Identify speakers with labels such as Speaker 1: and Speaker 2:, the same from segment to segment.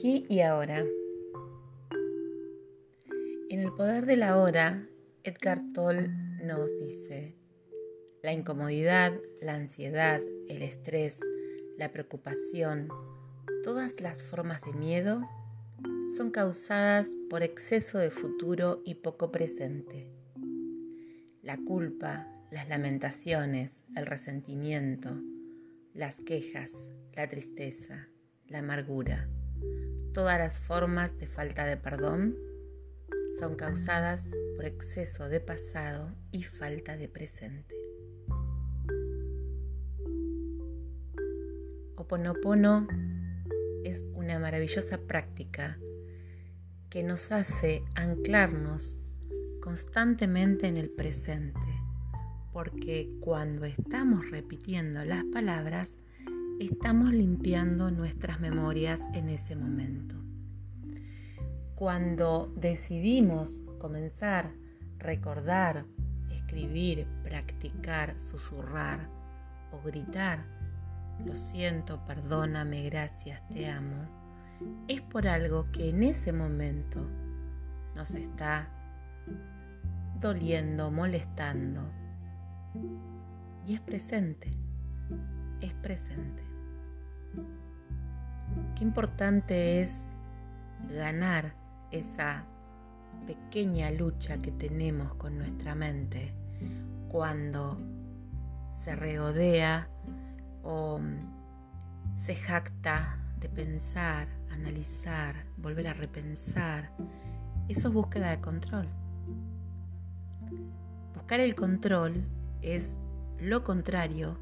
Speaker 1: Aquí y ahora. En el poder de la hora, Edgar Toll nos dice, la incomodidad, la ansiedad, el estrés, la preocupación, todas las formas de miedo son causadas por exceso de futuro y poco presente. La culpa, las lamentaciones, el resentimiento, las quejas, la tristeza, la amargura, todas las formas de falta de perdón son causadas por exceso de pasado y falta de presente. Oponopono es una maravillosa práctica que nos hace anclarnos constantemente en el presente, porque cuando estamos repitiendo las palabras, estamos limpiando nuestras memorias en ese momento. Cuando decidimos comenzar, recordar, escribir, practicar, susurrar o gritar, lo siento, perdóname, gracias, te amo, es por algo que en ese momento nos está doliendo, molestando. Y es presente, es presente. Qué importante es ganar esa pequeña lucha que tenemos con nuestra mente cuando se regodea o se jacta de pensar, analizar, volver a repensar. Eso es búsqueda de control. Buscar el control es lo contrario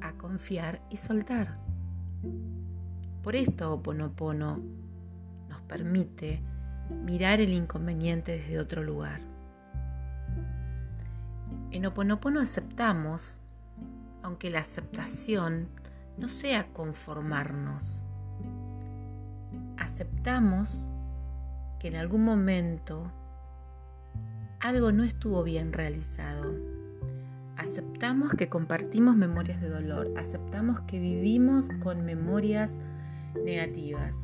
Speaker 1: a confiar y soltar. Por esto Oponopono nos permite mirar el inconveniente desde otro lugar. En Oponopono aceptamos, aunque la aceptación no sea conformarnos. Aceptamos que en algún momento algo no estuvo bien realizado. Aceptamos que compartimos memorias de dolor, aceptamos que vivimos con memorias negativas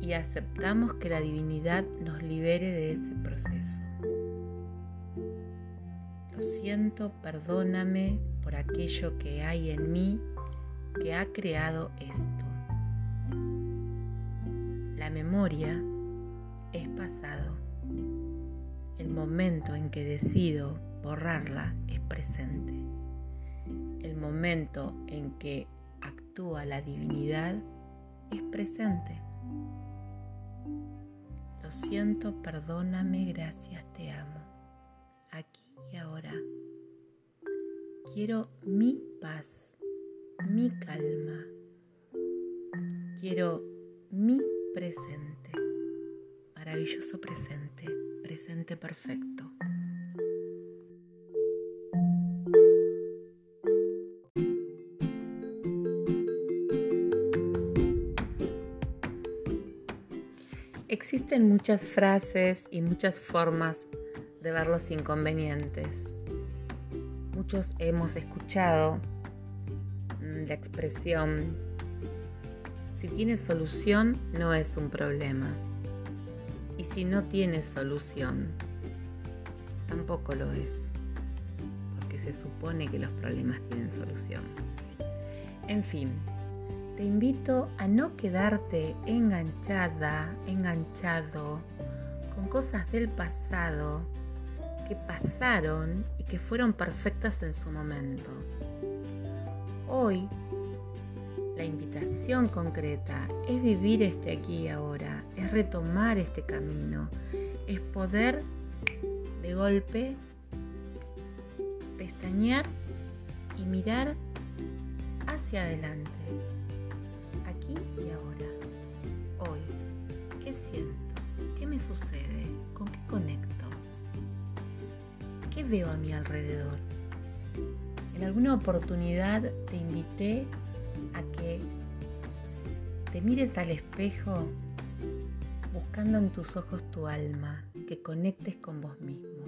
Speaker 1: y aceptamos que la divinidad nos libere de ese proceso. Lo siento, perdóname por aquello que hay en mí que ha creado esto. La memoria es pasado. El momento en que decido borrarla es presente. El momento en que actúa la divinidad es presente. Lo siento, perdóname, gracias, te amo. Aquí y ahora. Quiero mi paz, mi calma. Quiero mi presente. Maravilloso presente, presente perfecto. Existen muchas frases y muchas formas de ver los inconvenientes. Muchos hemos escuchado mm, la expresión, si tienes solución no es un problema. Y si no tienes solución, tampoco lo es. Porque se supone que los problemas tienen solución. En fin, te invito a no quedarte enganchada, enganchado con cosas del pasado que pasaron y que fueron perfectas en su momento. Hoy, la invitación concreta es vivir este aquí y ahora, retomar este camino, es poder de golpe pestañear y mirar hacia adelante y ahora, hoy, ¿qué siento? ¿Qué me sucede? ¿Con qué conecto? ¿Qué veo a mi alrededor? En alguna oportunidad te invité a que te mires al espejo buscando en tus ojos tu alma, que conectes con vos mismo.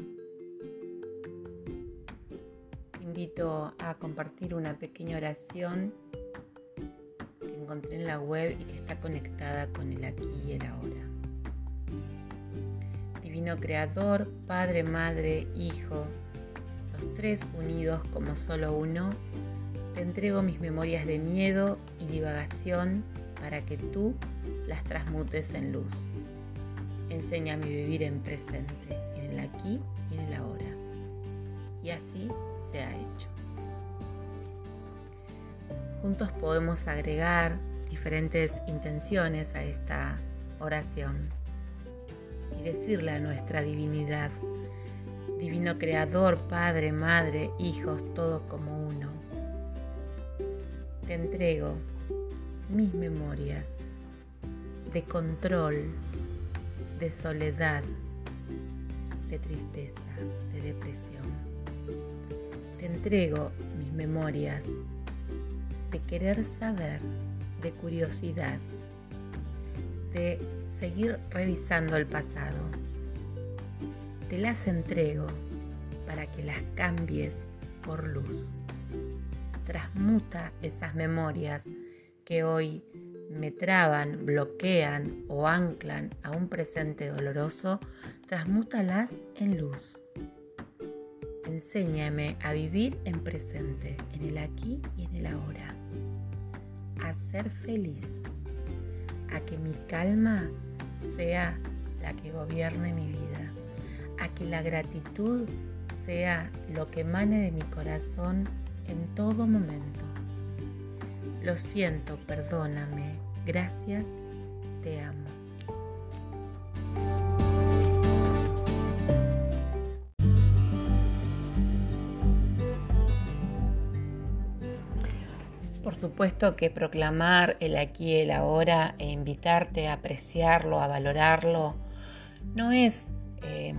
Speaker 1: Te invito a compartir una pequeña oración encontré en la web y que está conectada con el aquí y el ahora. Divino Creador, Padre, Madre, Hijo, los tres unidos como solo uno, te entrego mis memorias de miedo y divagación para que tú las transmutes en luz. Enséñame a vivir en presente, en el aquí y en el ahora. Y así se ha hecho. Juntos podemos agregar diferentes intenciones a esta oración y decirle a nuestra divinidad, Divino Creador, Padre, Madre, hijos, todos como uno. Te entrego mis memorias de control, de soledad, de tristeza, de depresión. Te entrego mis memorias de querer saber, de curiosidad, de seguir revisando el pasado. Te las entrego para que las cambies por luz. Transmuta esas memorias que hoy me traban, bloquean o anclan a un presente doloroso, transmútalas en luz. Enséñame a vivir en presente, en el aquí y en el ahora. A ser feliz. A que mi calma sea la que gobierne mi vida. A que la gratitud sea lo que emane de mi corazón en todo momento. Lo siento, perdóname, gracias, te amo. Por supuesto que proclamar el aquí y el ahora e invitarte a apreciarlo, a valorarlo, no es eh,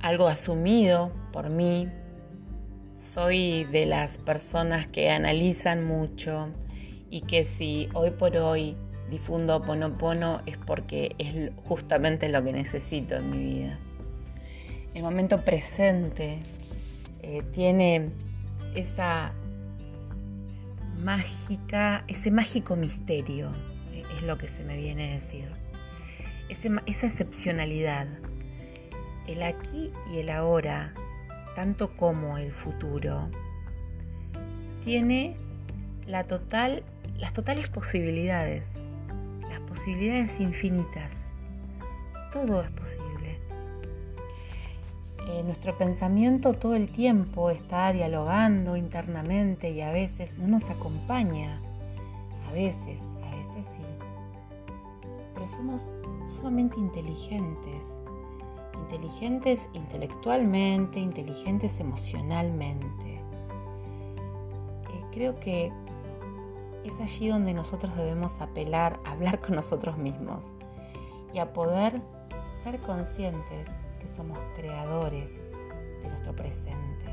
Speaker 1: algo asumido por mí. Soy de las personas que analizan mucho y que si hoy por hoy difundo Ponopono es porque es justamente lo que necesito en mi vida. El momento presente eh, tiene esa mágica, ese mágico misterio, eh, es lo que se me viene a decir. esa excepcionalidad, el aquí y el ahora, tanto como el futuro, tiene las totales posibilidades, las posibilidades infinitas. Todo es posible. Eh, nuestro pensamiento todo el tiempo está dialogando internamente y a veces no nos acompaña. A veces, a veces sí. Pero somos sumamente inteligentes. Inteligentes intelectualmente, inteligentes emocionalmente. Eh, creo que es allí donde nosotros debemos apelar a hablar con nosotros mismos y a poder ser conscientes somos creadores de nuestro presente.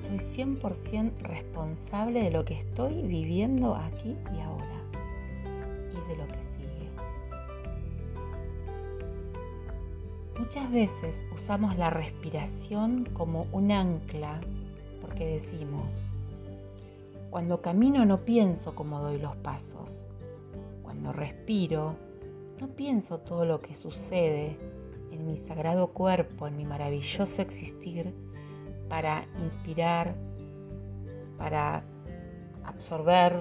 Speaker 1: Soy 100% responsable de lo que estoy viviendo aquí y ahora y de lo que sigue. Muchas veces usamos la respiración como un ancla porque decimos, cuando camino no pienso cómo doy los pasos. Cuando respiro, no pienso todo lo que sucede en mi sagrado cuerpo, en mi maravilloso existir, para inspirar, para absorber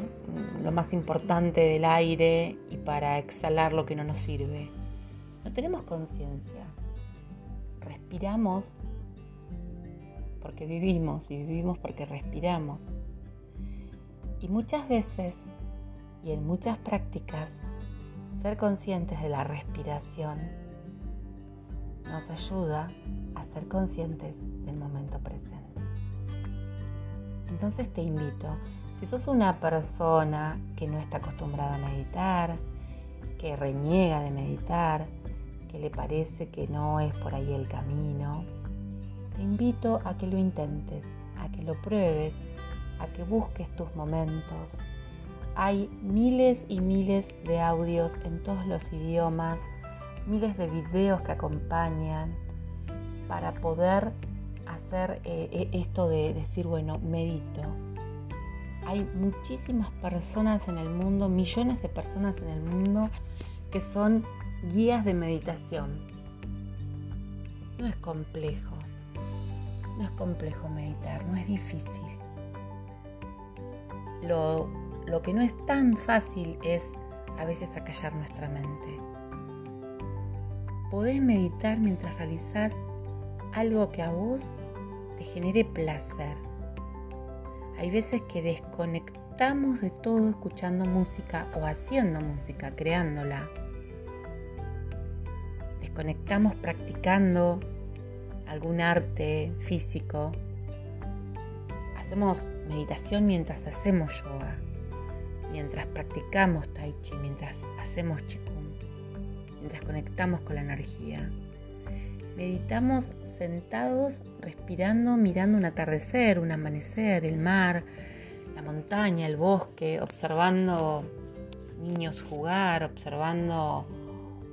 Speaker 1: lo más importante del aire y para exhalar lo que no nos sirve. No tenemos conciencia. Respiramos porque vivimos y vivimos porque respiramos. Y muchas veces y en muchas prácticas, ser conscientes de la respiración nos ayuda a ser conscientes del momento presente. Entonces te invito, si sos una persona que no está acostumbrada a meditar, que reniega de meditar, que le parece que no es por ahí el camino, te invito a que lo intentes, a que lo pruebes, a que busques tus momentos. Hay miles y miles de audios en todos los idiomas miles de videos que acompañan para poder hacer eh, eh, esto de decir, bueno, medito. hay muchísimas personas en el mundo, millones de personas en el mundo que son guías de meditación. No es complejo, no es complejo meditar, no es difícil. Lo, lo que no es tan fácil es a veces acallar nuestra mente. Podés meditar mientras realizás algo que a vos te genere placer. Hay veces que desconectamos de todo escuchando música o haciendo música, creándola. Desconectamos practicando algún arte físico. Hacemos meditación mientras hacemos yoga, mientras practicamos tai chi, mientras hacemos qigong, mientras conectamos con la energía. Meditamos sentados, respirando, mirando un atardecer, un amanecer, el mar, la montaña, el bosque, observando niños jugar, observando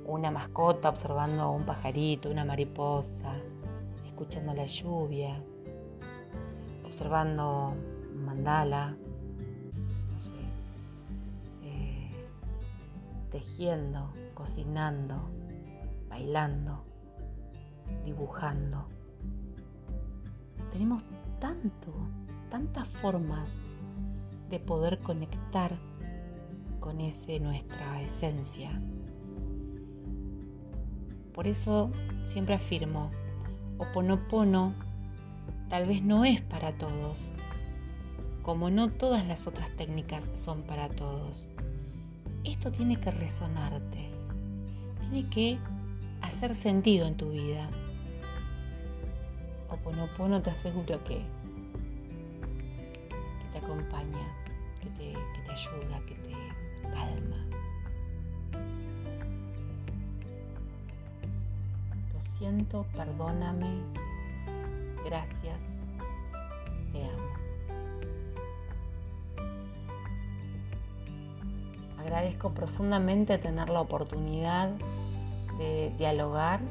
Speaker 1: una mascota, observando un pajarito, una mariposa, escuchando la lluvia, observando un mandala, no sé, eh, tejiendo, cocinando, bailando dibujando. Tenemos tanto, tantas formas de poder conectar con ese nuestra esencia. Por eso siempre afirmo, Oponopono tal vez no es para todos, como no todas las otras técnicas son para todos. Esto tiene que resonarte, tiene que hacer sentido en tu vida. Oponopono te aseguro que, que te acompaña, que te, que te ayuda, que te calma. Siento, perdóname, gracias, te amo. Agradezco profundamente tener la oportunidad de dialogar,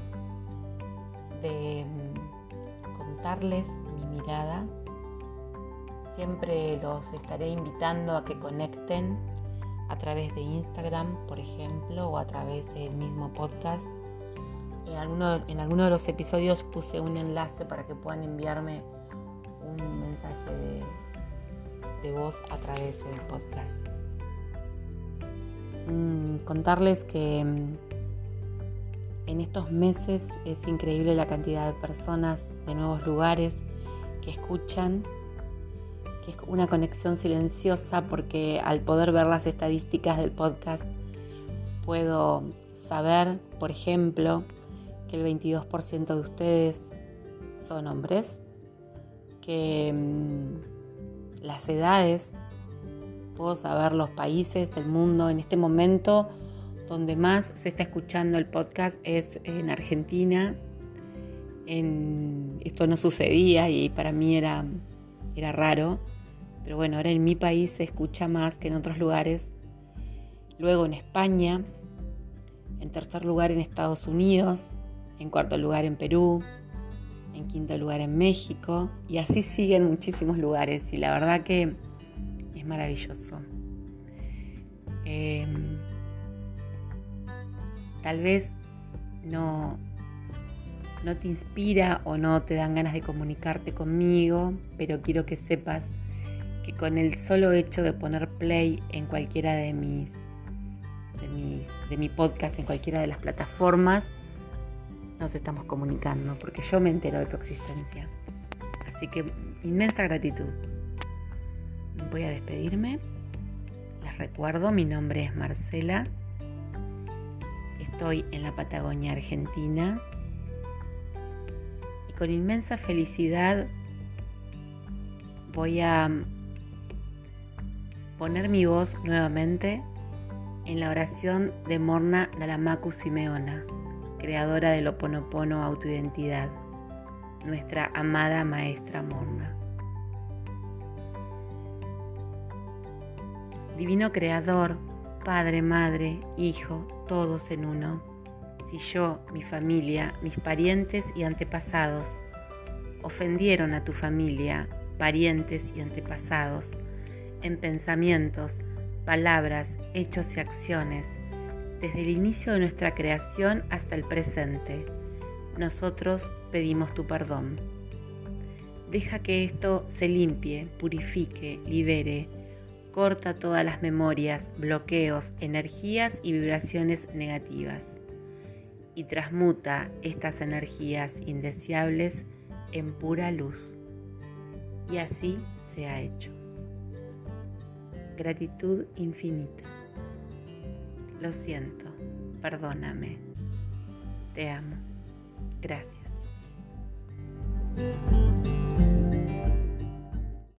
Speaker 1: de mm, contarles mi mirada. Siempre los estaré invitando a que conecten a través de Instagram, por ejemplo, o a través del mismo podcast. En alguno, en alguno de los episodios puse un enlace para que puedan enviarme un mensaje de, de voz a través del podcast. Mm, contarles que mm, en estos meses es increíble la cantidad de personas de nuevos lugares que escuchan, que es una conexión silenciosa porque al poder ver las estadísticas del podcast puedo saber, por ejemplo, que el 22% de ustedes son hombres, que mm, las edades, puedo saber los países, el mundo en este momento donde más se está escuchando el podcast es en Argentina. esto no sucedía y para mí era, era raro, pero bueno, ahora en mi país se escucha más que en otros lugares. Luego en España, en tercer lugar en Estados Unidos, en cuarto lugar en Perú, en quinto lugar en México y así siguen muchísimos lugares y la verdad que es maravilloso. Em, tal vez no, no te inspira o no te dan ganas de comunicarte conmigo, pero quiero que sepas que con el solo hecho de poner play en cualquiera de mis, de mis de mi podcast, en cualquiera de las plataformas, nos estamos comunicando, porque yo me entero de tu existencia. Así que inmensa gratitud. Voy a despedirme. Les recuerdo, mi nombre es Marcela Estoy en la Patagonia Argentina y con inmensa felicidad voy a poner mi voz nuevamente en la oración de Morna Nalamaku Simeona, creadora del Oponopono Autoidentidad, nuestra amada maestra Morna. Divino Creador, Padre, Madre, Hijo, todos en uno. Si yo, mi familia, mis parientes y antepasados ofendieron a tu familia, parientes y antepasados, en pensamientos, palabras, hechos y acciones, desde el inicio de nuestra creación hasta el presente. Nosotros pedimos tu perdón. Deja que esto se limpie, purifique, libere, corta todas las memorias, bloqueos, energías y vibraciones negativas y transmuta estas energías indeseables en pura luz. Y así se ha hecho. Gratitud infinita. Lo siento, perdóname. Te amo. Gracias.